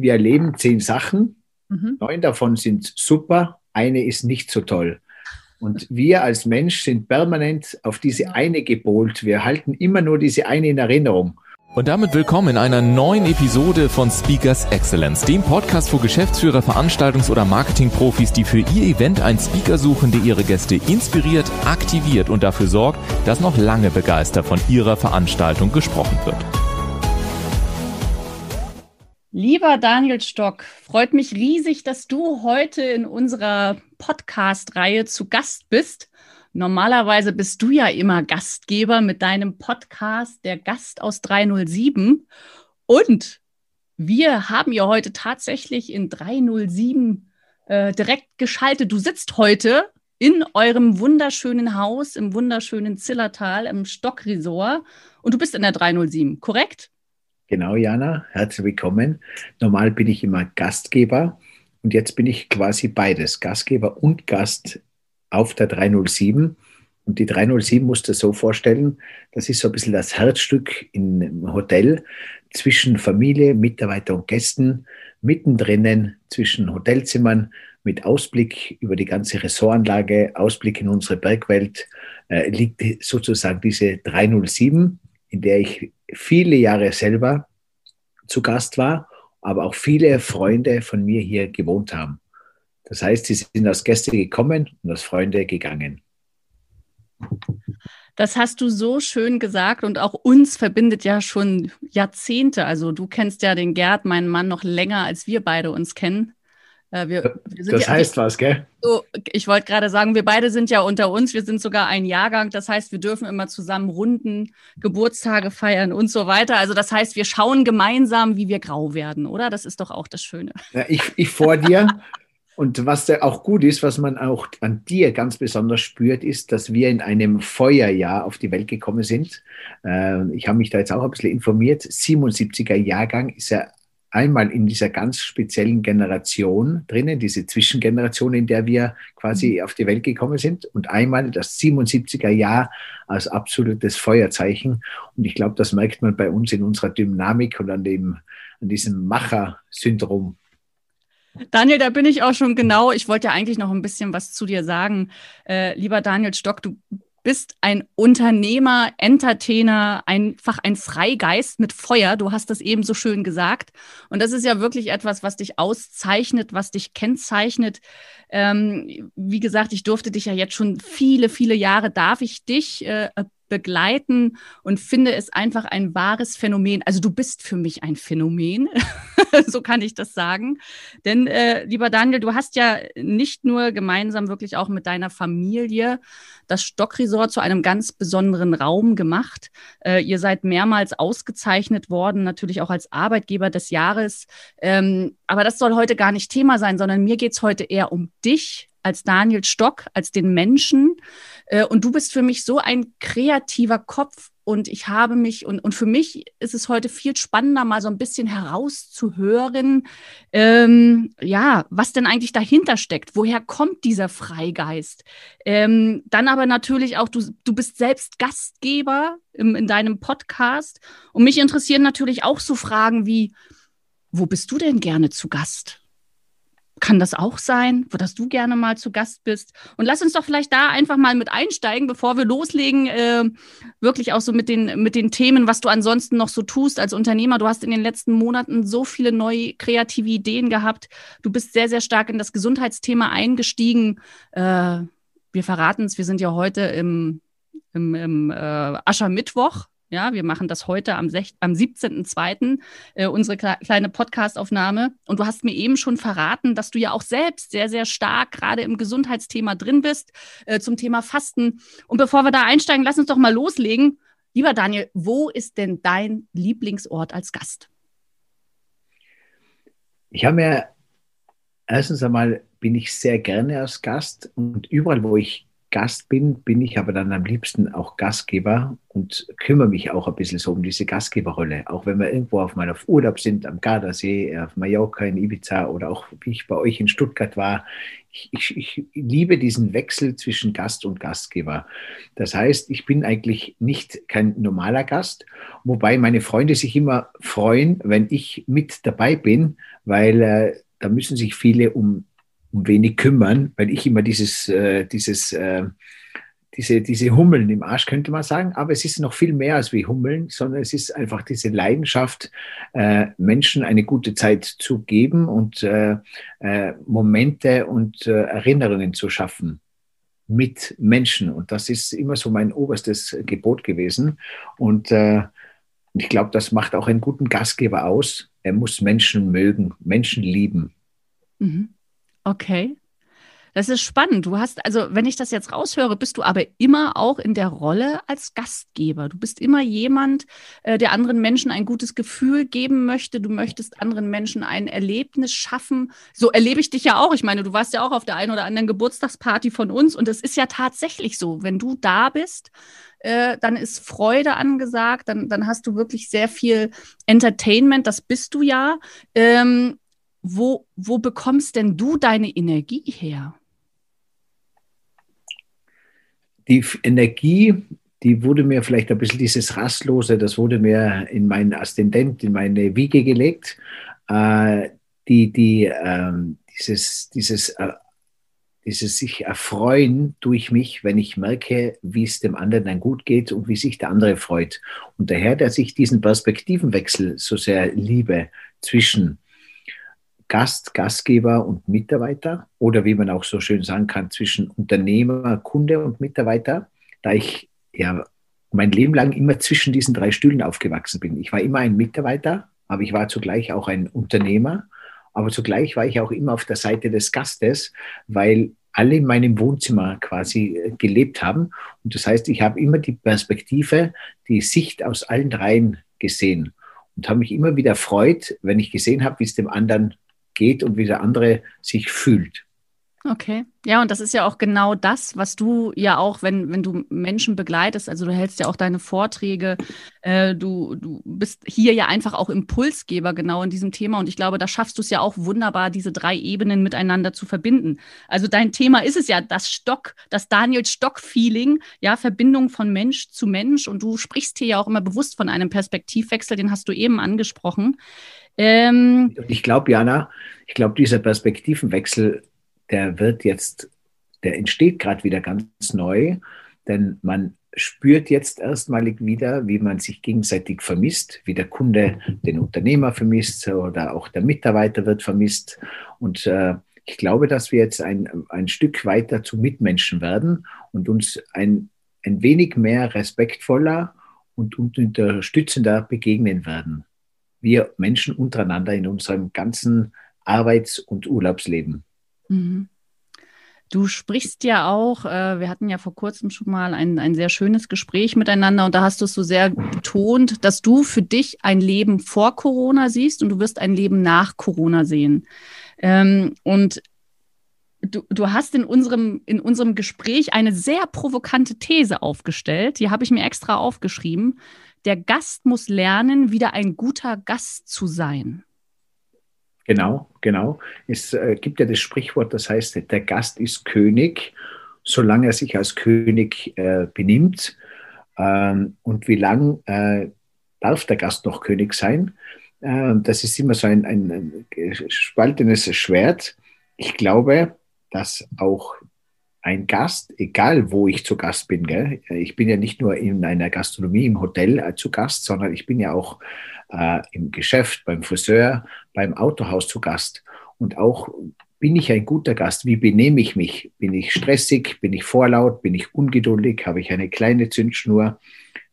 Wir erleben zehn Sachen, mhm. neun davon sind super, eine ist nicht so toll. Und wir als Mensch sind permanent auf diese eine gebohlt. Wir halten immer nur diese eine in Erinnerung. Und damit willkommen in einer neuen Episode von Speakers Excellence, dem Podcast für Geschäftsführer, Veranstaltungs- oder Marketingprofis, die für ihr Event einen Speaker suchen, der ihre Gäste inspiriert, aktiviert und dafür sorgt, dass noch lange begeistert von ihrer Veranstaltung gesprochen wird. Lieber Daniel Stock, freut mich riesig, dass du heute in unserer Podcast-Reihe zu Gast bist. Normalerweise bist du ja immer Gastgeber mit deinem Podcast, der Gast aus 307. Und wir haben ja heute tatsächlich in 307 äh, direkt geschaltet. Du sitzt heute in eurem wunderschönen Haus im wunderschönen Zillertal im Stockresort und du bist in der 307, korrekt? Genau, Jana, herzlich willkommen. Normal bin ich immer Gastgeber und jetzt bin ich quasi beides, Gastgeber und Gast auf der 307. Und die 307 musst du so vorstellen, das ist so ein bisschen das Herzstück im Hotel zwischen Familie, Mitarbeiter und Gästen, mittendrin zwischen Hotelzimmern mit Ausblick über die ganze Ressortanlage, Ausblick in unsere Bergwelt, äh, liegt sozusagen diese 307, in der ich viele Jahre selber zu Gast war, aber auch viele Freunde von mir hier gewohnt haben. Das heißt, sie sind als Gäste gekommen und als Freunde gegangen. Das hast du so schön gesagt und auch uns verbindet ja schon Jahrzehnte. Also du kennst ja den Gerd, meinen Mann, noch länger, als wir beide uns kennen. Äh, wir, wir das ja, heißt was, gell? So, ich wollte gerade sagen, wir beide sind ja unter uns, wir sind sogar ein Jahrgang. Das heißt, wir dürfen immer zusammen Runden, Geburtstage feiern und so weiter. Also das heißt, wir schauen gemeinsam, wie wir grau werden, oder? Das ist doch auch das Schöne. Ja, ich, ich vor dir Und was da auch gut ist, was man auch an dir ganz besonders spürt, ist, dass wir in einem Feuerjahr auf die Welt gekommen sind. Äh, ich habe mich da jetzt auch ein bisschen informiert. 77er Jahrgang ist ja einmal in dieser ganz speziellen Generation drinnen, diese Zwischengeneration, in der wir quasi mhm. auf die Welt gekommen sind, und einmal das 77er Jahr als absolutes Feuerzeichen. Und ich glaube, das merkt man bei uns in unserer Dynamik und an dem, an diesem Macher-Syndrom. Daniel, da bin ich auch schon genau. Ich wollte ja eigentlich noch ein bisschen was zu dir sagen. Äh, lieber Daniel Stock, du bist ein Unternehmer, Entertainer, einfach ein Freigeist mit Feuer. Du hast das eben so schön gesagt. Und das ist ja wirklich etwas, was dich auszeichnet, was dich kennzeichnet. Ähm, wie gesagt, ich durfte dich ja jetzt schon viele, viele Jahre, darf ich dich äh, begleiten und finde es einfach ein wahres Phänomen. Also du bist für mich ein Phänomen, so kann ich das sagen. Denn äh, lieber Daniel, du hast ja nicht nur gemeinsam wirklich auch mit deiner Familie das Stockresort zu einem ganz besonderen Raum gemacht. Äh, ihr seid mehrmals ausgezeichnet worden, natürlich auch als Arbeitgeber des Jahres. Ähm, aber das soll heute gar nicht Thema sein, sondern mir geht es heute eher um dich als Daniel Stock, als den Menschen. Äh, und du bist für mich so ein kreativer Kopf und ich habe mich, und, und für mich ist es heute viel spannender, mal so ein bisschen herauszuhören, ähm, ja, was denn eigentlich dahinter steckt. Woher kommt dieser Freigeist? Ähm, dann aber natürlich auch, du, du bist selbst Gastgeber im, in deinem Podcast. Und mich interessieren natürlich auch so Fragen wie, wo bist du denn gerne zu Gast? Kann das auch sein, wo dass du gerne mal zu Gast bist. Und lass uns doch vielleicht da einfach mal mit einsteigen, bevor wir loslegen, äh, wirklich auch so mit den, mit den Themen, was du ansonsten noch so tust als Unternehmer. Du hast in den letzten Monaten so viele neue kreative Ideen gehabt. Du bist sehr, sehr stark in das Gesundheitsthema eingestiegen. Äh, wir verraten es, wir sind ja heute im, im, im äh, Aschermittwoch. Ja, wir machen das heute am, am 17.02. Äh, unsere kleine Podcastaufnahme. Und du hast mir eben schon verraten, dass du ja auch selbst sehr, sehr stark gerade im Gesundheitsthema drin bist, äh, zum Thema Fasten. Und bevor wir da einsteigen, lass uns doch mal loslegen. Lieber Daniel, wo ist denn dein Lieblingsort als Gast? Ich habe mir erstens einmal bin ich sehr gerne als Gast und überall, wo ich Gast bin, bin ich aber dann am liebsten auch Gastgeber und kümmere mich auch ein bisschen so um diese Gastgeberrolle. Auch wenn wir irgendwo auf auf Urlaub sind, am Gardasee, auf Mallorca, in Ibiza oder auch wie ich bei euch in Stuttgart war. Ich, ich, ich liebe diesen Wechsel zwischen Gast und Gastgeber. Das heißt, ich bin eigentlich nicht kein normaler Gast, wobei meine Freunde sich immer freuen, wenn ich mit dabei bin, weil äh, da müssen sich viele um um wenig kümmern, weil ich immer dieses, äh, dieses, äh, diese, diese Hummeln im Arsch, könnte man sagen. Aber es ist noch viel mehr als wie Hummeln, sondern es ist einfach diese Leidenschaft, äh, Menschen eine gute Zeit zu geben und äh, äh, Momente und äh, Erinnerungen zu schaffen mit Menschen. Und das ist immer so mein oberstes Gebot gewesen. Und äh, ich glaube, das macht auch einen guten Gastgeber aus. Er muss Menschen mögen, Menschen lieben. Mhm. Okay. Das ist spannend. Du hast, also wenn ich das jetzt raushöre, bist du aber immer auch in der Rolle als Gastgeber. Du bist immer jemand, äh, der anderen Menschen ein gutes Gefühl geben möchte. Du möchtest anderen Menschen ein Erlebnis schaffen. So erlebe ich dich ja auch. Ich meine, du warst ja auch auf der einen oder anderen Geburtstagsparty von uns und es ist ja tatsächlich so, wenn du da bist, äh, dann ist Freude angesagt, dann, dann hast du wirklich sehr viel Entertainment, das bist du ja. Ähm, wo, wo bekommst denn du deine Energie her? Die Energie, die wurde mir vielleicht ein bisschen dieses Rastlose, das wurde mir in meinen Aszendent, in meine Wiege gelegt. Äh, die, die, äh, dieses, dieses, äh, dieses sich erfreuen durch mich, wenn ich merke, wie es dem anderen dann gut geht und wie sich der andere freut. Und daher, dass ich diesen Perspektivenwechsel so sehr liebe zwischen Gast, Gastgeber und Mitarbeiter oder wie man auch so schön sagen kann, zwischen Unternehmer, Kunde und Mitarbeiter, da ich ja mein Leben lang immer zwischen diesen drei Stühlen aufgewachsen bin. Ich war immer ein Mitarbeiter, aber ich war zugleich auch ein Unternehmer, aber zugleich war ich auch immer auf der Seite des Gastes, weil alle in meinem Wohnzimmer quasi äh, gelebt haben. Und das heißt, ich habe immer die Perspektive, die Sicht aus allen dreien gesehen und habe mich immer wieder freut, wenn ich gesehen habe, wie es dem anderen geht und wie der andere sich fühlt. Okay. Ja, und das ist ja auch genau das, was du ja auch, wenn, wenn du Menschen begleitest, also du hältst ja auch deine Vorträge, äh, du, du bist hier ja einfach auch Impulsgeber genau in diesem Thema. Und ich glaube, da schaffst du es ja auch wunderbar, diese drei Ebenen miteinander zu verbinden. Also dein Thema ist es ja das Stock, das Daniel Stock-Feeling, ja, Verbindung von Mensch zu Mensch. Und du sprichst hier ja auch immer bewusst von einem Perspektivwechsel, den hast du eben angesprochen. Ähm, ich glaube, Jana, ich glaube, dieser Perspektivenwechsel, der wird jetzt, der entsteht gerade wieder ganz neu, denn man spürt jetzt erstmalig wieder, wie man sich gegenseitig vermisst, wie der Kunde den Unternehmer vermisst oder auch der Mitarbeiter wird vermisst. Und äh, ich glaube, dass wir jetzt ein, ein Stück weiter zu Mitmenschen werden und uns ein, ein wenig mehr respektvoller und, und unterstützender begegnen werden wir Menschen untereinander in unserem ganzen Arbeits- und Urlaubsleben. Mhm. Du sprichst ja auch, äh, wir hatten ja vor kurzem schon mal ein, ein sehr schönes Gespräch miteinander und da hast du es so sehr betont, dass du für dich ein Leben vor Corona siehst und du wirst ein Leben nach Corona sehen. Ähm, und du, du hast in unserem, in unserem Gespräch eine sehr provokante These aufgestellt, die habe ich mir extra aufgeschrieben der Gast muss lernen, wieder ein guter Gast zu sein. Genau, genau. Es äh, gibt ja das Sprichwort, das heißt, der Gast ist König, solange er sich als König äh, benimmt. Ähm, und wie lang äh, darf der Gast noch König sein? Äh, das ist immer so ein, ein, ein gespaltenes Schwert. Ich glaube, dass auch ein Gast, egal wo ich zu Gast bin, gell? ich bin ja nicht nur in einer Gastronomie, im Hotel äh, zu Gast, sondern ich bin ja auch äh, im Geschäft, beim Friseur, beim Autohaus zu Gast. Und auch bin ich ein guter Gast? Wie benehme ich mich? Bin ich stressig? Bin ich vorlaut? Bin ich ungeduldig? Habe ich eine kleine Zündschnur?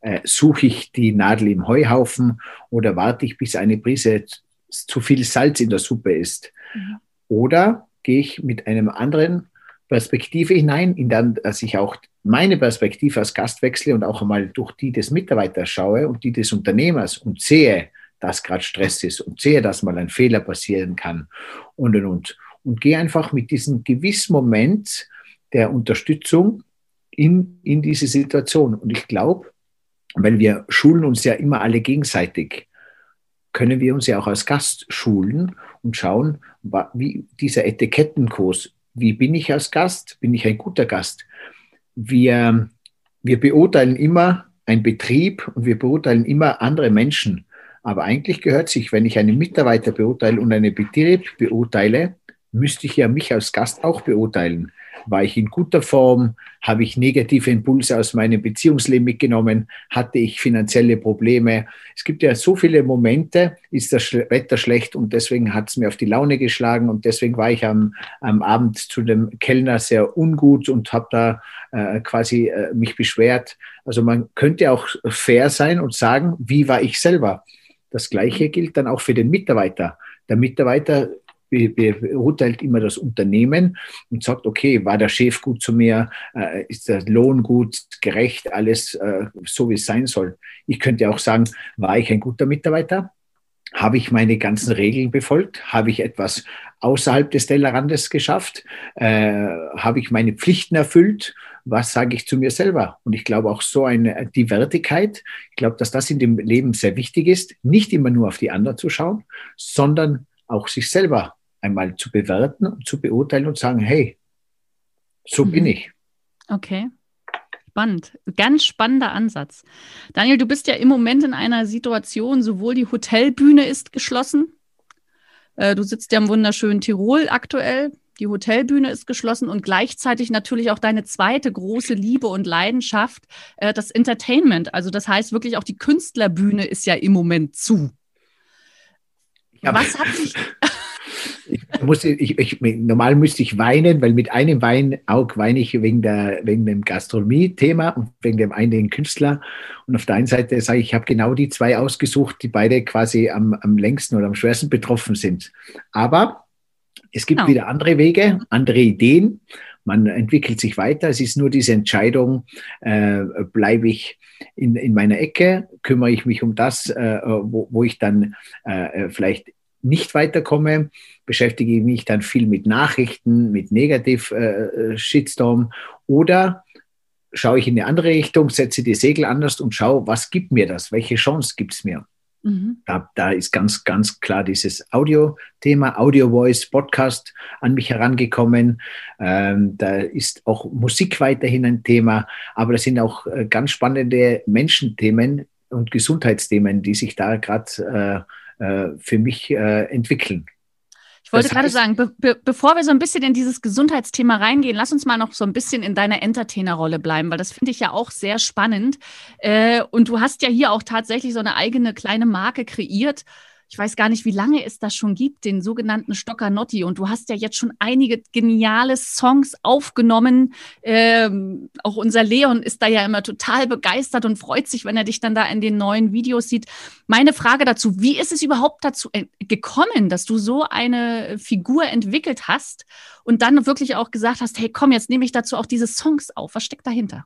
Äh, suche ich die Nadel im Heuhaufen oder warte ich, bis eine Prise zu viel Salz in der Suppe ist? Mhm. Oder gehe ich mit einem anderen Perspektive hinein, in dann, dass ich auch meine Perspektive als Gast wechsle und auch einmal durch die des Mitarbeiters schaue und die des Unternehmers und sehe, dass gerade Stress ist und sehe, dass mal ein Fehler passieren kann und und und. Und gehe einfach mit diesem gewissen Moment der Unterstützung in, in diese Situation. Und ich glaube, weil wir schulen uns ja immer alle gegenseitig, können wir uns ja auch als Gast schulen und schauen, wie dieser Etikettenkurs, wie bin ich als Gast? Bin ich ein guter Gast? Wir, wir beurteilen immer einen Betrieb und wir beurteilen immer andere Menschen. Aber eigentlich gehört sich, wenn ich einen Mitarbeiter beurteile und einen Betrieb beurteile, müsste ich ja mich als Gast auch beurteilen. War ich in guter Form? Habe ich negative Impulse aus meinem Beziehungsleben mitgenommen? Hatte ich finanzielle Probleme? Es gibt ja so viele Momente, ist das Wetter schlecht und deswegen hat es mir auf die Laune geschlagen und deswegen war ich am, am Abend zu dem Kellner sehr ungut und habe da äh, quasi äh, mich beschwert. Also man könnte auch fair sein und sagen, wie war ich selber? Das Gleiche gilt dann auch für den Mitarbeiter. Der Mitarbeiter beurteilt immer das Unternehmen und sagt, okay, war der Chef gut zu mir, äh, ist der Lohn gut, gerecht, alles äh, so, wie es sein soll. Ich könnte auch sagen, war ich ein guter Mitarbeiter? Habe ich meine ganzen Regeln befolgt? Habe ich etwas außerhalb des Tellerrandes geschafft? Äh, habe ich meine Pflichten erfüllt? Was sage ich zu mir selber? Und ich glaube auch so eine die Wertigkeit, ich glaube, dass das in dem Leben sehr wichtig ist, nicht immer nur auf die anderen zu schauen, sondern auch sich selber einmal zu bewerten und zu beurteilen und sagen, hey, so mhm. bin ich. Okay. Spannend. Ganz spannender Ansatz. Daniel, du bist ja im Moment in einer Situation, sowohl die Hotelbühne ist geschlossen. Äh, du sitzt ja im wunderschönen Tirol aktuell. Die Hotelbühne ist geschlossen und gleichzeitig natürlich auch deine zweite große Liebe und Leidenschaft, äh, das Entertainment. Also das heißt wirklich auch die Künstlerbühne ist ja im Moment zu. Was hat dich, ich muss, ich, ich, normal müsste ich weinen, weil mit einem Wein auch weine ich wegen, der, wegen dem Gastronomie-Thema und wegen dem einen Künstler. Und auf der einen Seite sage ich, ich habe genau die zwei ausgesucht, die beide quasi am, am längsten oder am schwersten betroffen sind. Aber es gibt genau. wieder andere Wege, andere Ideen. Man entwickelt sich weiter. Es ist nur diese Entscheidung, äh, bleibe ich in, in meiner Ecke, kümmere ich mich um das, äh, wo, wo ich dann äh, vielleicht nicht weiterkomme, beschäftige ich mich dann viel mit Nachrichten, mit Negativ-Shitstorm äh, oder schaue ich in eine andere Richtung, setze die Segel anders und schaue, was gibt mir das? Welche Chance gibt es mir? Mhm. Da, da, ist ganz, ganz klar dieses Audio-Thema, Audio-Voice, Podcast an mich herangekommen. Ähm, da ist auch Musik weiterhin ein Thema, aber das sind auch äh, ganz spannende Menschenthemen und Gesundheitsthemen, die sich da gerade äh, äh, für mich äh, entwickeln. Ich wollte das gerade sagen, be be bevor wir so ein bisschen in dieses Gesundheitsthema reingehen, lass uns mal noch so ein bisschen in deiner Entertainer-Rolle bleiben, weil das finde ich ja auch sehr spannend. Äh, und du hast ja hier auch tatsächlich so eine eigene kleine Marke kreiert ich weiß gar nicht, wie lange es das schon gibt, den sogenannten Stocker Notti. Und du hast ja jetzt schon einige geniale Songs aufgenommen. Ähm, auch unser Leon ist da ja immer total begeistert und freut sich, wenn er dich dann da in den neuen Videos sieht. Meine Frage dazu, wie ist es überhaupt dazu äh, gekommen, dass du so eine Figur entwickelt hast und dann wirklich auch gesagt hast, hey, komm, jetzt nehme ich dazu auch diese Songs auf. Was steckt dahinter?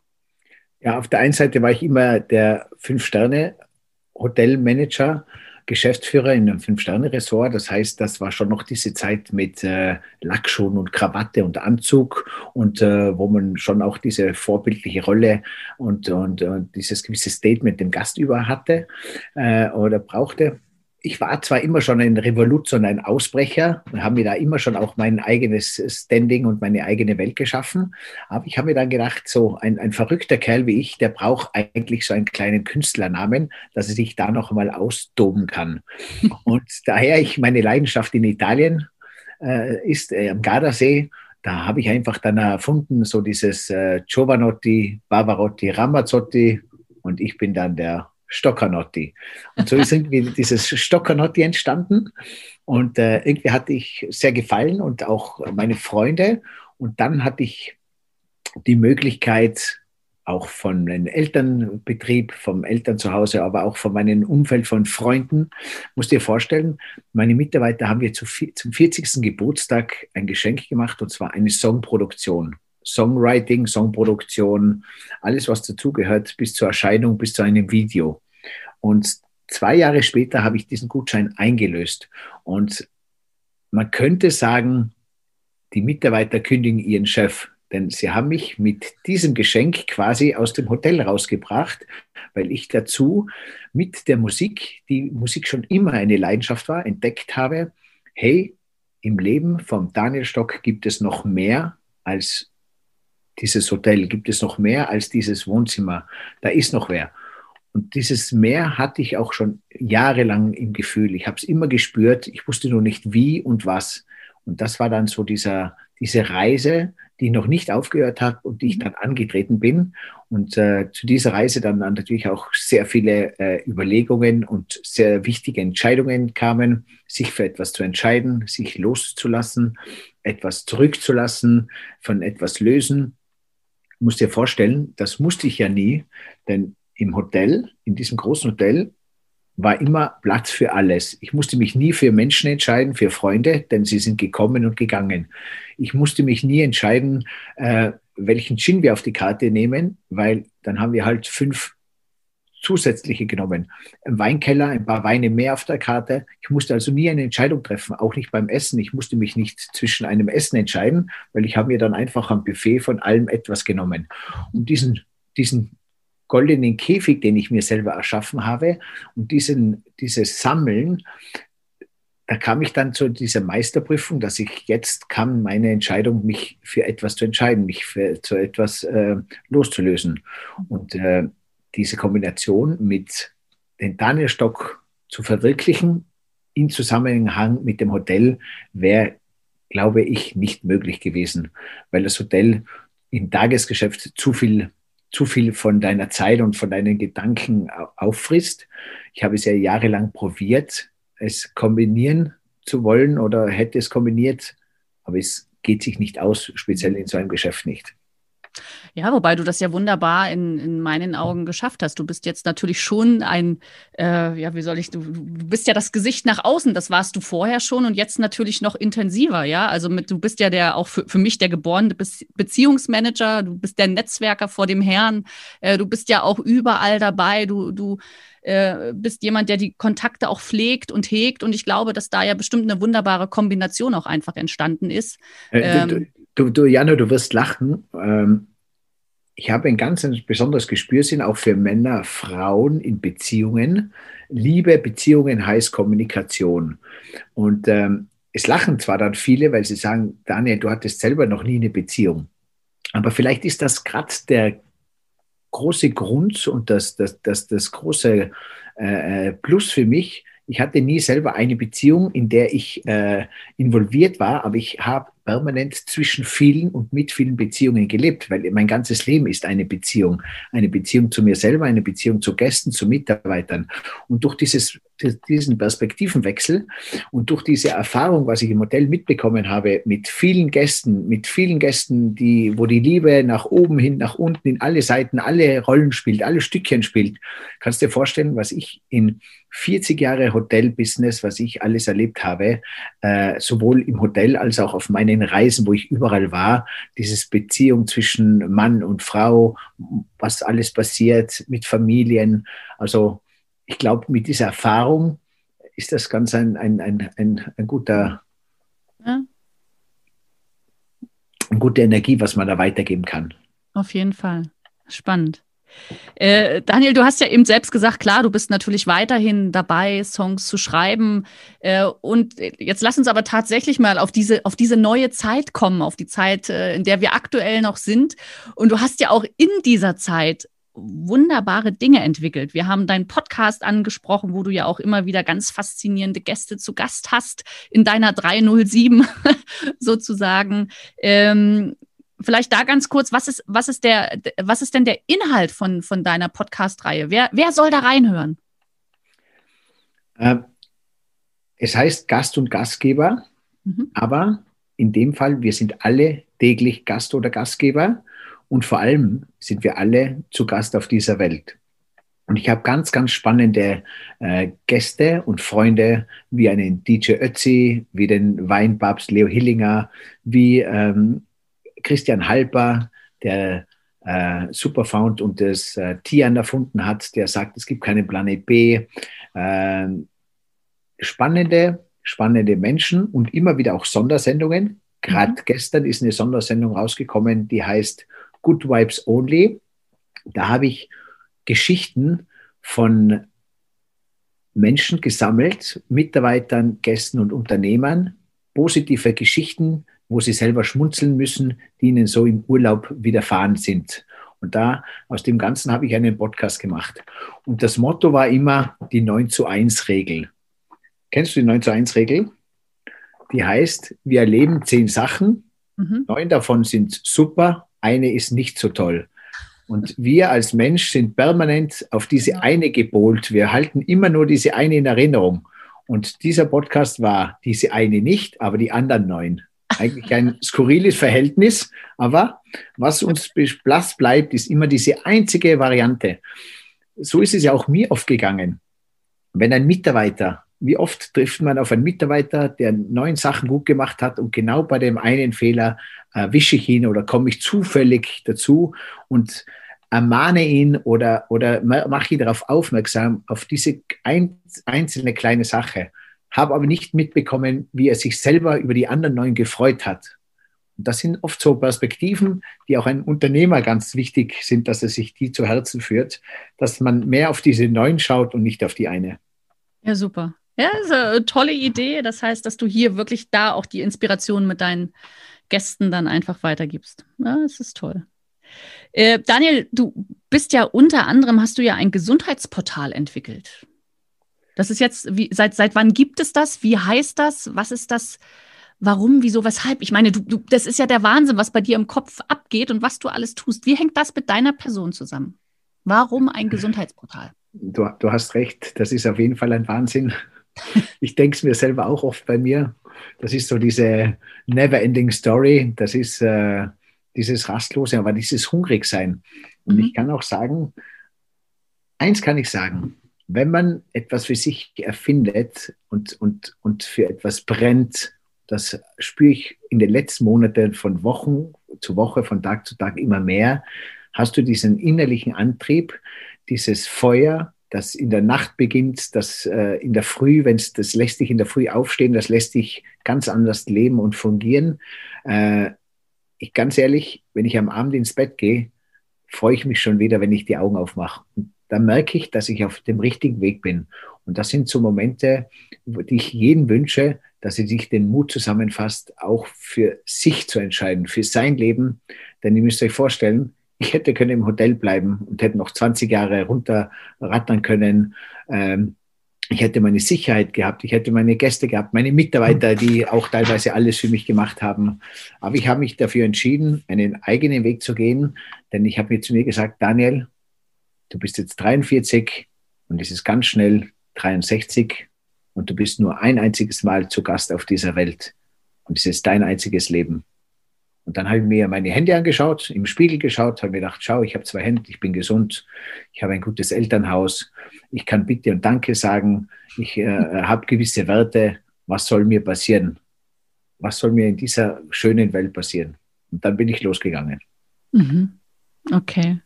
Ja, auf der einen Seite war ich immer der Fünf-Sterne-Hotelmanager Geschäftsführer in einem Fünf-Sterne-Ressort. Das heißt, das war schon noch diese Zeit mit äh, Lackschuhen und Krawatte und Anzug und äh, wo man schon auch diese vorbildliche Rolle und, und, und dieses gewisse Statement dem Gast über hatte äh, oder brauchte ich war zwar immer schon ein Revolut und ein Ausbrecher und habe mir da immer schon auch mein eigenes Standing und meine eigene Welt geschaffen, aber ich habe mir dann gedacht, so ein, ein verrückter Kerl wie ich, der braucht eigentlich so einen kleinen Künstlernamen, dass er sich da noch mal austoben kann. und daher ich meine Leidenschaft in Italien äh, ist äh, am Gardasee, da habe ich einfach dann erfunden, so dieses äh, Giovanotti, Barbarotti, Ramazzotti. Und ich bin dann der Stoccanotti. Und so ist irgendwie dieses Stoccanotti entstanden. Und äh, irgendwie hatte ich sehr gefallen und auch meine Freunde. Und dann hatte ich die Möglichkeit, auch von einem Elternbetrieb, vom Elternzuhause, aber auch von meinem Umfeld von Freunden. Musst dir vorstellen, meine Mitarbeiter haben wir zum 40. Geburtstag ein Geschenk gemacht und zwar eine Songproduktion. Songwriting, Songproduktion, alles, was dazugehört, bis zur Erscheinung, bis zu einem Video. Und zwei Jahre später habe ich diesen Gutschein eingelöst. Und man könnte sagen, die Mitarbeiter kündigen ihren Chef. Denn sie haben mich mit diesem Geschenk quasi aus dem Hotel rausgebracht, weil ich dazu mit der Musik, die Musik schon immer eine Leidenschaft war, entdeckt habe, hey, im Leben vom Daniel Stock gibt es noch mehr als dieses Hotel, gibt es noch mehr als dieses Wohnzimmer. Da ist noch mehr. Und dieses Mehr hatte ich auch schon jahrelang im Gefühl. Ich habe es immer gespürt. Ich wusste nur nicht wie und was. Und das war dann so dieser, diese Reise, die noch nicht aufgehört hat und die ich mhm. dann angetreten bin. Und äh, zu dieser Reise dann, dann natürlich auch sehr viele äh, Überlegungen und sehr wichtige Entscheidungen kamen, sich für etwas zu entscheiden, sich loszulassen, etwas zurückzulassen, von etwas lösen. Ich muss dir vorstellen, das musste ich ja nie, denn im Hotel, in diesem großen Hotel, war immer Platz für alles. Ich musste mich nie für Menschen entscheiden, für Freunde, denn sie sind gekommen und gegangen. Ich musste mich nie entscheiden, äh, welchen Gin wir auf die Karte nehmen, weil dann haben wir halt fünf zusätzliche genommen. Ein Weinkeller, ein paar Weine mehr auf der Karte. Ich musste also nie eine Entscheidung treffen, auch nicht beim Essen. Ich musste mich nicht zwischen einem Essen entscheiden, weil ich habe mir dann einfach am Buffet von allem etwas genommen. Und diesen, diesen goldenen Käfig, den ich mir selber erschaffen habe. Und diesen, dieses Sammeln, da kam ich dann zu dieser Meisterprüfung, dass ich jetzt kam, meine Entscheidung, mich für etwas zu entscheiden, mich für, zu etwas äh, loszulösen. Und äh, diese Kombination mit den Daniel Stock zu verwirklichen, in Zusammenhang mit dem Hotel, wäre, glaube ich, nicht möglich gewesen, weil das Hotel im Tagesgeschäft zu viel zu viel von deiner Zeit und von deinen Gedanken auffrisst. Ich habe es ja jahrelang probiert, es kombinieren zu wollen oder hätte es kombiniert, aber es geht sich nicht aus, speziell in so einem Geschäft nicht. Ja, wobei du das ja wunderbar in, in meinen Augen geschafft hast. Du bist jetzt natürlich schon ein, äh, ja, wie soll ich, du, du bist ja das Gesicht nach außen, das warst du vorher schon und jetzt natürlich noch intensiver, ja. Also mit, du bist ja der auch für, für mich der geborene Beziehungsmanager, du bist der Netzwerker vor dem Herrn, äh, du bist ja auch überall dabei, du, du äh, bist jemand, der die Kontakte auch pflegt und hegt. Und ich glaube, dass da ja bestimmt eine wunderbare Kombination auch einfach entstanden ist. Äh, ähm, du, du, Jana, du wirst lachen. Ähm, ich habe ein ganz ein besonderes Gespürsinn auch für Männer, Frauen in Beziehungen. Liebe Beziehungen heißt Kommunikation. Und ähm, es lachen zwar dann viele, weil sie sagen, Daniel, du hattest selber noch nie eine Beziehung. Aber vielleicht ist das gerade der große Grund und das, das, das, das große äh, äh Plus für mich. Ich hatte nie selber eine Beziehung, in der ich äh, involviert war, aber ich habe permanent zwischen vielen und mit vielen Beziehungen gelebt, weil mein ganzes Leben ist eine Beziehung. Eine Beziehung zu mir selber, eine Beziehung zu Gästen, zu Mitarbeitern. Und durch dieses, diesen Perspektivenwechsel und durch diese Erfahrung, was ich im Hotel mitbekommen habe, mit vielen Gästen, mit vielen Gästen, die, wo die Liebe nach oben hin, nach unten, in alle Seiten, alle Rollen spielt, alle Stückchen spielt, kannst du dir vorstellen, was ich in 40 Jahre Hotelbusiness, was ich alles erlebt habe, äh, sowohl im Hotel als auch auf meinen Reisen, wo ich überall war, dieses Beziehung zwischen Mann und Frau, was alles passiert mit Familien. Also ich glaube, mit dieser Erfahrung ist das ganz ein, ein, ein, ein, ein guter, ja. eine gute Energie, was man da weitergeben kann. Auf jeden Fall. Spannend. Äh, Daniel, du hast ja eben selbst gesagt, klar, du bist natürlich weiterhin dabei, Songs zu schreiben. Äh, und jetzt lass uns aber tatsächlich mal auf diese, auf diese neue Zeit kommen, auf die Zeit, äh, in der wir aktuell noch sind. Und du hast ja auch in dieser Zeit wunderbare Dinge entwickelt. Wir haben deinen Podcast angesprochen, wo du ja auch immer wieder ganz faszinierende Gäste zu Gast hast, in deiner 307 sozusagen. Ähm, vielleicht da ganz kurz, was ist, was ist, der, was ist denn der Inhalt von, von deiner Podcast-Reihe? Wer, wer soll da reinhören? Ähm, es heißt Gast und Gastgeber, mhm. aber in dem Fall, wir sind alle täglich Gast oder Gastgeber und vor allem sind wir alle zu Gast auf dieser Welt. Und ich habe ganz, ganz spannende äh, Gäste und Freunde, wie einen DJ Ötzi, wie den Weinpapst Leo Hillinger, wie ähm, Christian Halper, der äh, Superfound und das äh, Tian erfunden hat, der sagt, es gibt keinen Planet B. Äh, spannende, spannende Menschen und immer wieder auch Sondersendungen. Gerade mhm. gestern ist eine Sondersendung rausgekommen, die heißt Good Vibes Only. Da habe ich Geschichten von Menschen gesammelt, Mitarbeitern, Gästen und Unternehmern, positive Geschichten, wo sie selber schmunzeln müssen, die ihnen so im Urlaub widerfahren sind. Und da, aus dem Ganzen habe ich einen Podcast gemacht. Und das Motto war immer die 9 zu 1 Regel. Kennst du die 9 zu 1 Regel? Die heißt, wir erleben zehn Sachen, mhm. neun davon sind super, eine ist nicht so toll. Und wir als Mensch sind permanent auf diese eine gebohlt. Wir halten immer nur diese eine in Erinnerung. Und dieser Podcast war diese eine nicht, aber die anderen neun. Eigentlich ein skurriles Verhältnis, aber was uns blass bleibt, ist immer diese einzige Variante. So ist es ja auch mir oft gegangen. Wenn ein Mitarbeiter, wie oft trifft man auf einen Mitarbeiter, der neun Sachen gut gemacht hat und genau bei dem einen Fehler erwische ich ihn oder komme ich zufällig dazu und ermahne ihn oder, oder mache ihn darauf aufmerksam, auf diese ein, einzelne kleine Sache, habe aber nicht mitbekommen, wie er sich selber über die anderen neun gefreut hat. Und das sind oft so Perspektiven, die auch einem Unternehmer ganz wichtig sind, dass er sich die zu Herzen führt, dass man mehr auf diese neun schaut und nicht auf die eine. Ja, super. Ja, ist eine tolle Idee. Das heißt, dass du hier wirklich da auch die Inspiration mit deinen Gästen dann einfach weitergibst. Ja, das ist toll. Äh, Daniel, du bist ja unter anderem, hast du ja ein Gesundheitsportal entwickelt. Das ist jetzt, wie, seit, seit wann gibt es das? Wie heißt das? Was ist das? Warum, wieso, weshalb? Ich meine, du, du, das ist ja der Wahnsinn, was bei dir im Kopf abgeht und was du alles tust. Wie hängt das mit deiner Person zusammen? Warum ein Gesundheitsportal? Du, du hast recht, das ist auf jeden Fall ein Wahnsinn. Ich denke es mir selber auch oft bei mir. Das ist so diese never-ending Story. Das ist äh, dieses Rastlose, aber dieses Hungrigsein. Und mhm. ich kann auch sagen, eins kann ich sagen, wenn man etwas für sich erfindet und, und, und für etwas brennt, das spüre ich in den letzten Monaten von Wochen zu Woche, von Tag zu Tag immer mehr, hast du diesen innerlichen Antrieb, dieses Feuer, das in der Nacht beginnt, das äh, in der Früh, wenn es das lässt dich in der Früh aufstehen, das lässt dich ganz anders leben und fungieren. Äh, ich ganz ehrlich, wenn ich am Abend ins Bett gehe, freue ich mich schon wieder, wenn ich die Augen aufmache. Und dann merke ich, dass ich auf dem richtigen Weg bin. Und das sind so Momente, die ich jedem wünsche, dass er sich den Mut zusammenfasst, auch für sich zu entscheiden, für sein Leben. Denn ihr müsst euch vorstellen, ich hätte können im Hotel bleiben und hätte noch 20 Jahre runterrattern können. Ähm, ich hätte meine Sicherheit gehabt, ich hätte meine Gäste gehabt, meine Mitarbeiter, die auch teilweise alles für mich gemacht haben. Aber ich habe mich dafür entschieden, einen eigenen Weg zu gehen, denn ich habe mir zu mir gesagt, Daniel, du bist jetzt 43 und es ist ganz schnell 63 und du bist nur ein einziges Mal zu Gast auf dieser Welt und es ist dein einziges Leben. Und dann habe ich mir meine Hände angeschaut, im Spiegel geschaut, habe mir gedacht, schau, ich habe zwei Hände, ich bin gesund, ich habe ein gutes Elternhaus, ich kann Bitte und Danke sagen, ich äh, habe gewisse Werte, was soll mir passieren? Was soll mir in dieser schönen Welt passieren? Und dann bin ich losgegangen. Mhm. Okay.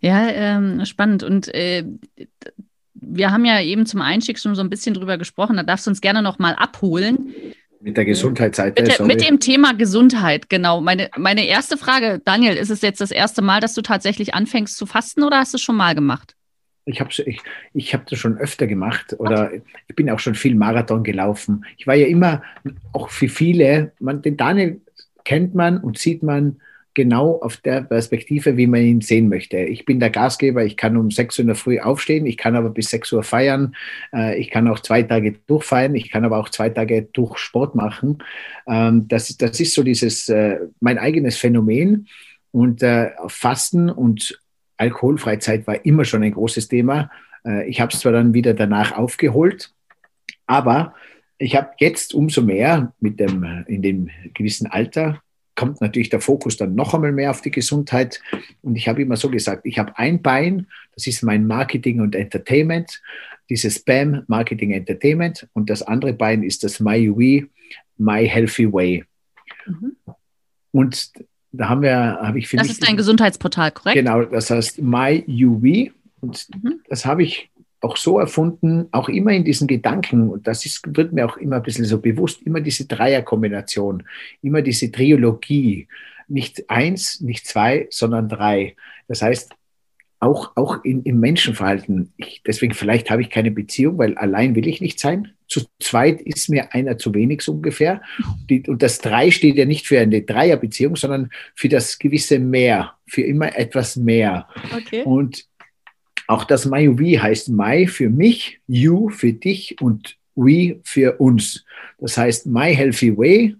Ja, ähm, spannend. Und äh, wir haben ja eben zum Einstieg schon so ein bisschen drüber gesprochen, da darfst du uns gerne noch mal abholen. Mit der Gesundheitsseite. Mit, der, mit, dem Thema Gesundheit, genau. Meine, meine erste Frage, Daniel, ist es jetzt das erste Mal, dass du tatsächlich anfängst zu fasten oder hast du es schon mal gemacht? Ich habe ich, ich hab das schon öfter gemacht oder okay. ich bin auch schon viel Marathon gelaufen. Ich war ja immer, auch für viele, man, den Daniel kennt man und sieht man genau auf der Perspektive, wie man ihn sehen möchte. Ich bin der Gastgeber, ich kann um 6 Uhr in der Früh aufstehen, ich kann aber bis 6 Uhr feiern, äh, ich kann auch zwei Tage durchfeiern, ich kann aber auch zwei Tage durch Sport machen. Ähm, das, das ist so dieses, äh, mein eigenes Phänomen. Und äh, Fasten und Alkoholfreizeit war immer schon ein großes Thema. ich habe es zwar dann wieder danach aufgeholt, aber ich habe jetzt umso mehr mit dem, in dem gewissen Alter, kommt natürlich der Fokus dann noch einmal mehr auf die Gesundheit. Und ich habe immer so gesagt, ich habe ein Bein, das ist mein Marketing und Entertainment, dieses Spam Marketing Entertainment. Und das andere Bein ist das MyUI, My Healthy Way. Mhm. Und da haben wir, habe ich für Das ist dein Gesundheitsportal, korrekt? Genau, das heißt MyUV. Und mhm. das habe ich auch so erfunden, auch immer in diesen Gedanken, und das ist, wird mir auch immer ein bisschen so bewusst, immer diese Dreierkombination, immer diese Triologie, nicht eins, nicht zwei, sondern drei. Das heißt, auch, auch in, im Menschenverhalten, ich, deswegen vielleicht habe ich keine Beziehung, weil allein will ich nicht sein. Zu zweit ist mir einer zu wenig so ungefähr. Die, und das drei steht ja nicht für eine Dreierbeziehung, sondern für das gewisse Mehr, für immer etwas mehr. Okay. Und auch das My We heißt My für mich, You für dich und We für uns. Das heißt My Healthy Way,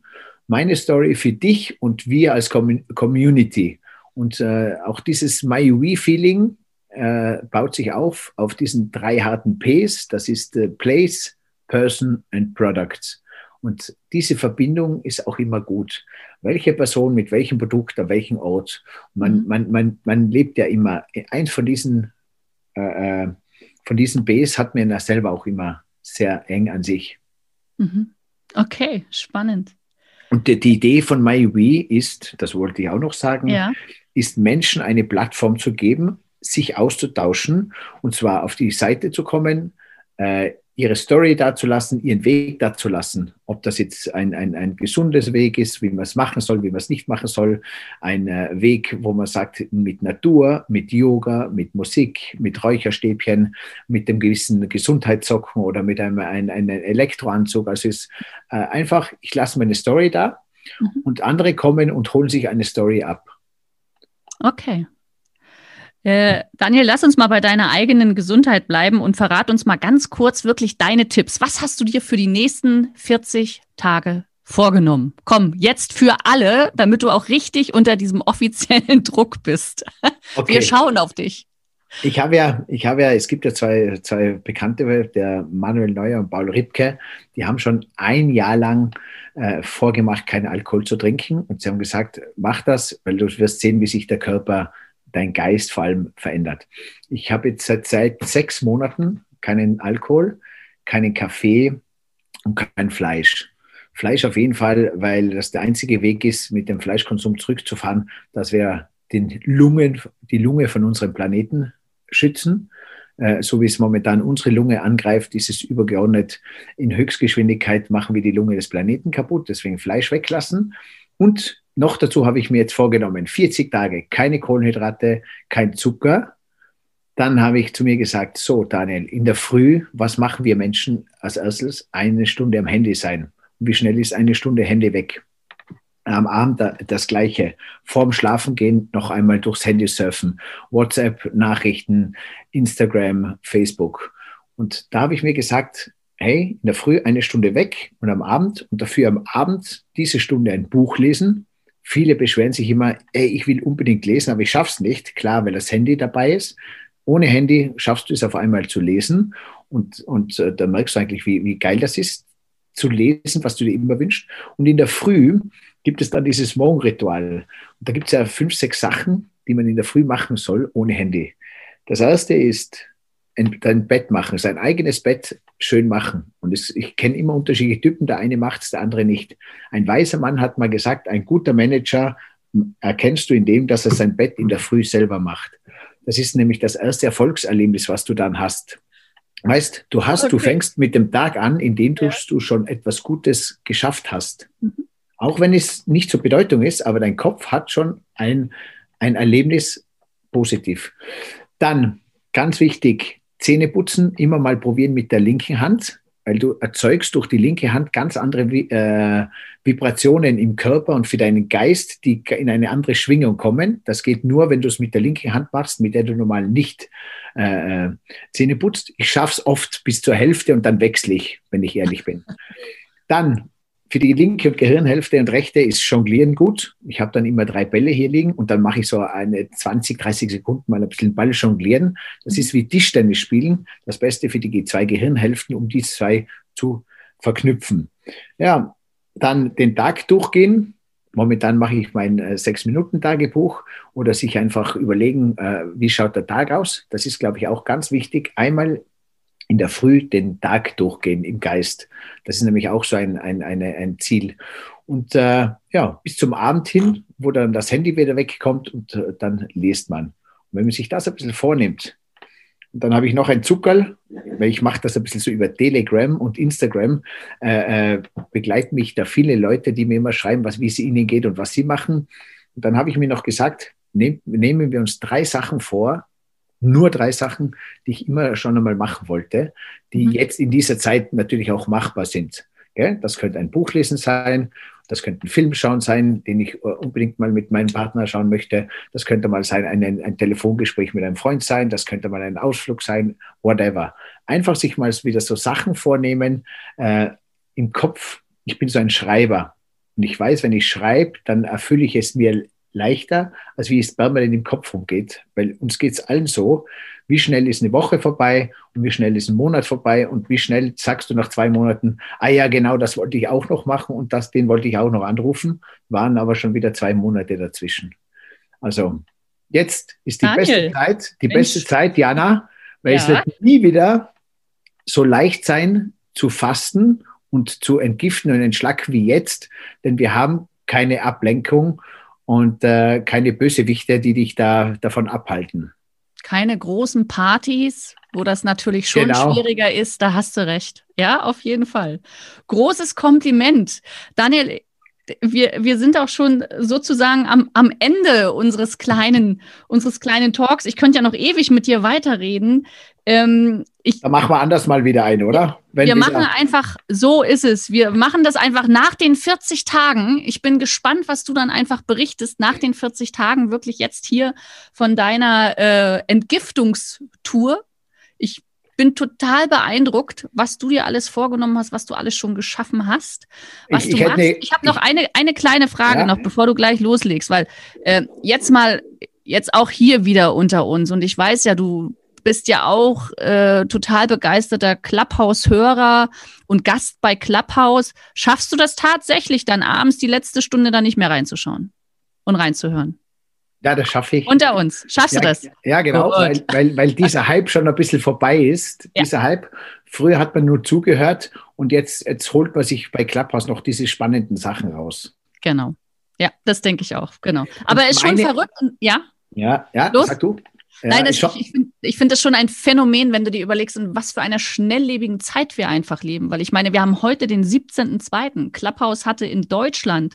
meine Story für dich und wir als Community. Und äh, auch dieses My We Feeling äh, baut sich auf auf diesen drei harten Ps. Das ist äh, Place, Person and Products. Und diese Verbindung ist auch immer gut. Welche Person mit welchem Produkt an welchem Ort. Man, mhm. man, man, man lebt ja immer. Eins von diesen äh, äh, von diesen Bs hat mir das selber auch immer sehr eng an sich. Mhm. Okay, spannend. Und die, die Idee von MyWe ist, das wollte ich auch noch sagen, ja. ist Menschen eine Plattform zu geben, sich auszutauschen und zwar auf die Seite zu kommen, äh, ihre Story dazulassen, ihren Weg dazulassen. Ob das jetzt ein, ein, ein gesundes Weg ist, wie man es machen soll, wie man es nicht machen soll. Ein äh, Weg, wo man sagt, mit Natur, mit Yoga, mit Musik, mit Räucherstäbchen, mit dem gewissen Gesundheitssocken oder mit einem, einem, einem Elektroanzug. Also es ist äh, einfach, ich lasse meine Story da mhm. und andere kommen und holen sich eine Story ab. Okay, äh, Daniel, lass uns mal bei deiner eigenen Gesundheit bleiben und verrat uns mal ganz kurz wirklich deine Tipps. Was hast du dir für die nächsten 40 Tage vorgenommen? Komm, jetzt für alle, damit du auch richtig unter diesem offiziellen Druck bist. Okay. Wir schauen auf dich. Ich habe ja, ich habe ja, es gibt ja zwei, zwei Bekannte, der Manuel Neuer und Paul Ripke, die haben schon ein Jahr lang äh, vorgemacht, keinen Alkohol zu trinken. Und sie haben gesagt, mach das, weil du wirst sehen, wie sich der Körper dein Geist vor allem verändert. Ich habe jetzt seit, seit sechs Monaten keinen Alkohol, keinen Kaffee und kein Fleisch. Fleisch auf jeden Fall, weil das der einzige Weg ist, mit dem Fleischkonsum zurückzufahren, dass wir den Lungen, die Lunge von unserem Planeten schützen. Äh, so wie es momentan unsere Lunge angreift, ist es übergeordnet in Höchstgeschwindigkeit machen wir die Lunge des Planeten kaputt, deswegen Fleisch weglassen. Und noch dazu habe ich mir jetzt vorgenommen, 40 Tage, keine Kohlenhydrate, kein Zucker. Dann habe ich zu mir gesagt, so Daniel, in der Früh, was machen wir Menschen als erstes? Eine Stunde am Handy sein. Wie schnell ist eine Stunde Handy weg? Am Abend das Gleiche. Vorm Schlafengehen noch einmal durchs Handy surfen. WhatsApp, Nachrichten, Instagram, Facebook. Und da habe ich mir gesagt, hey, in der Früh eine Stunde weg und am Abend und dafür am Abend diese Stunde ein Buch lesen Viele beschweren sich immer, ey, ich will unbedingt lesen, aber ich schaff's nicht. Klar, weil das Handy dabei ist. Ohne Handy schaffst du es auf einmal zu lesen. Und, und äh, da merkst du eigentlich, wie, wie geil das ist, zu lesen, was du dir immer wünschst. Und in der Früh gibt es dann dieses Morgenritual. Und da gibt es ja fünf, sechs Sachen, die man in der Früh machen soll, ohne Handy. Das erste ist, ein, Bett machen, sein eigenes Bett schön machen. Und es, ich kenne immer unterschiedliche Typen, der eine macht es, der andere nicht. Ein weiser Mann hat mal gesagt, ein guter Manager erkennst du in dem, dass er sein Bett in der Früh selber macht. Das ist nämlich das erste Erfolgserlebnis, was du dann hast. Weißt, du hast, okay. du fängst mit dem Tag an, in dem ja. du schon etwas Gutes geschafft hast. Mhm. Auch wenn es nicht zur Bedeutung ist, aber dein Kopf hat schon ein, ein Erlebnis positiv. Dann, ganz wichtig, Zähne putzen immer mal probieren mit der linken Hand, weil du erzeugst durch die linke Hand ganz andere äh, Vibrationen im Körper und für deinen Geist, die in eine andere Schwingung kommen. Das geht nur, wenn du es mit der linken Hand machst, mit der du normal nicht äh, äh Zähne putzt. Ich schaffe es oft bis zur Hälfte und dann wechsle ich, wenn ich ehrlich bin. Dann für die linke Gehirnhälfte und rechte ist Jonglieren gut. Ich habe dann immer drei Bälle hier liegen und dann mache ich so eine 20, 30 Sekunden mal ein bisschen Ball jonglieren. Das ist wie Tischtennis spielen. Das Beste für die zwei Gehirnhälften, um die zwei zu verknüpfen. Ja, dann den Tag durchgehen. Momentan mache ich mein äh, Sechs-Minuten-Tagebuch oder sich einfach überlegen, äh, wie schaut der Tag aus. Das ist, glaube ich, auch ganz wichtig. Einmal in der Früh den Tag durchgehen im Geist. Das ist nämlich auch so ein, ein, eine, ein Ziel. Und äh, ja, bis zum Abend hin, wo dann das Handy wieder wegkommt und äh, dann liest man. Und wenn man sich das ein bisschen vornimmt Und dann habe ich noch ein Zuckerl, weil ich mache das ein bisschen so über Telegram und Instagram, äh, äh, begleiten mich da viele Leute, die mir immer schreiben, was, wie es ihnen geht und was sie machen. Und dann habe ich mir noch gesagt, nehm, nehmen wir uns drei Sachen vor, nur drei Sachen, die ich immer schon einmal machen wollte, die mhm. jetzt in dieser Zeit natürlich auch machbar sind. Das könnte ein Buch lesen sein, das könnte ein Film schauen sein, den ich äh, unbedingt mal mit meinem Partner schauen möchte. Das könnte mal sein, ein, ein Telefongespräch mit einem Freund sein. Das könnte mal ein Ausflug sein, whatever. Einfach sich mal wieder so Sachen vornehmen äh, im Kopf. Ich bin so ein Schreiber. Und ich weiß, wenn ich schreibe, dann erfülle ich es mir leichter, als wie es permanent im Kopf rumgeht. Weil uns geht es allen so, wie schnell ist eine Woche vorbei und wie schnell ist ein Monat vorbei und wie schnell sagst du nach zwei Monaten, ah ja, genau, das wollte ich auch noch machen und das, den wollte ich auch noch anrufen, waren aber schon wieder zwei Monate dazwischen. Also jetzt ist die Daniel, beste Zeit, die Mensch. beste Zeit, Jana, weil ja. es wird nie wieder so leicht sein zu fasten und zu entgiften und entschlacken wie jetzt, denn wir haben keine Ablenkung und äh, keine Bösewichte, die dich da davon abhalten keine großen Partys, wo das natürlich schon genau. schwieriger ist. Da hast du recht. Ja, auf jeden Fall. Großes Kompliment. Daniel, wir, wir sind auch schon sozusagen am, am Ende unseres kleinen, unseres kleinen Talks. Ich könnte ja noch ewig mit dir weiterreden. Ähm, ich, da machen wir anders mal wieder ein, oder? Wenn wir machen einfach, so ist es. Wir machen das einfach nach den 40 Tagen. Ich bin gespannt, was du dann einfach berichtest nach den 40 Tagen, wirklich jetzt hier von deiner äh, Entgiftungstour. Ich bin total beeindruckt, was du dir alles vorgenommen hast, was du alles schon geschaffen hast, was ich, du ich machst. Ne, ich habe noch eine, eine kleine Frage ja. noch, bevor du gleich loslegst, weil äh, jetzt mal, jetzt auch hier wieder unter uns und ich weiß ja, du bist ja auch äh, total begeisterter Clubhouse-Hörer und Gast bei Clubhouse. Schaffst du das tatsächlich dann abends die letzte Stunde dann nicht mehr reinzuschauen und reinzuhören? Ja, das schaffe ich. Unter uns. Schaffst ja, du das? Ja, genau, weil, weil, weil dieser Hype schon ein bisschen vorbei ist. Ja. Dieser Hype. Früher hat man nur zugehört und jetzt, jetzt holt man sich bei Clubhouse noch diese spannenden Sachen raus. Genau. Ja, das denke ich auch. Genau. Aber es ist schon verrückt. Ja? Ja, ja, Los? sag du. Ja, Nein, das, ich, ich finde ich find das schon ein Phänomen, wenn du dir überlegst, in was für einer schnelllebigen Zeit wir einfach leben. Weil ich meine, wir haben heute den 17.02. Clubhouse hatte in Deutschland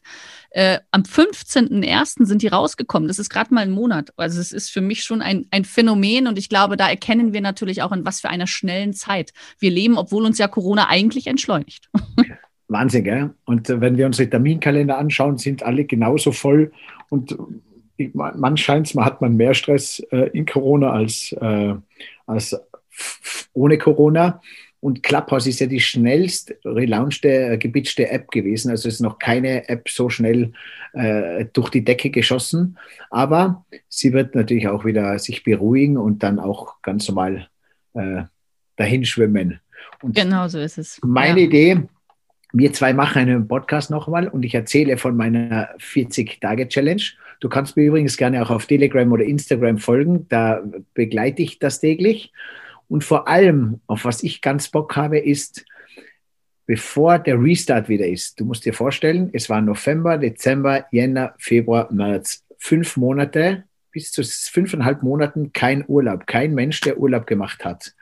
äh, am 15.01. sind die rausgekommen. Das ist gerade mal ein Monat. Also es ist für mich schon ein, ein Phänomen und ich glaube, da erkennen wir natürlich auch, in was für einer schnellen Zeit wir leben, obwohl uns ja Corona eigentlich entschleunigt. Wahnsinn, gell? Und äh, wenn wir unsere Terminkalender anschauen, sind alle genauso voll und man scheint, man hat man mehr Stress äh, in Corona als, äh, als ohne Corona. Und Clubhouse ist ja die schnellst relaunchte, äh, gebitchte App gewesen. Also ist noch keine App so schnell äh, durch die Decke geschossen. Aber sie wird natürlich auch wieder sich beruhigen und dann auch ganz normal äh, dahin schwimmen. Und genau so ist es. Meine ja. Idee, wir zwei machen einen Podcast nochmal und ich erzähle von meiner 40-Tage-Challenge. Du kannst mir übrigens gerne auch auf Telegram oder Instagram folgen. Da begleite ich das täglich. Und vor allem, auf was ich ganz Bock habe, ist, bevor der Restart wieder ist. Du musst dir vorstellen, es war November, Dezember, Jänner, Februar, März. Fünf Monate, bis zu fünfeinhalb Monaten kein Urlaub. Kein Mensch, der Urlaub gemacht hat.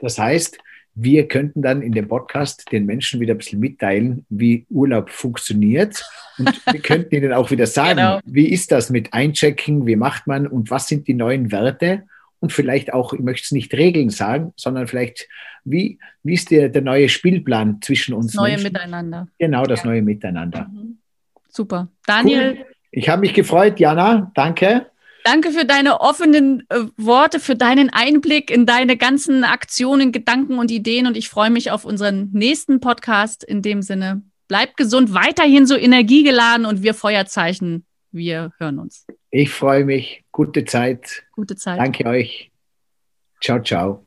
Das heißt, wir könnten dann in dem Podcast den Menschen wieder ein bisschen mitteilen, wie Urlaub funktioniert. Und wir könnten ihnen auch wieder sagen, genau. wie ist das mit Einchecken, wie macht man und was sind die neuen Werte? Und vielleicht auch, ich möchte es nicht Regeln sagen, sondern vielleicht, wie, wie ist der, der neue Spielplan zwischen uns? Das neue Menschen? Miteinander. Genau, das ja. neue Miteinander. Mhm. Super. Daniel. Cool. Ich habe mich gefreut, Jana. Danke. Danke für deine offenen äh, Worte, für deinen Einblick in deine ganzen Aktionen, Gedanken und Ideen. Und ich freue mich auf unseren nächsten Podcast. In dem Sinne, bleib gesund, weiterhin so energiegeladen und wir Feuerzeichen, wir hören uns. Ich freue mich. Gute Zeit. Gute Zeit. Danke euch. Ciao, ciao.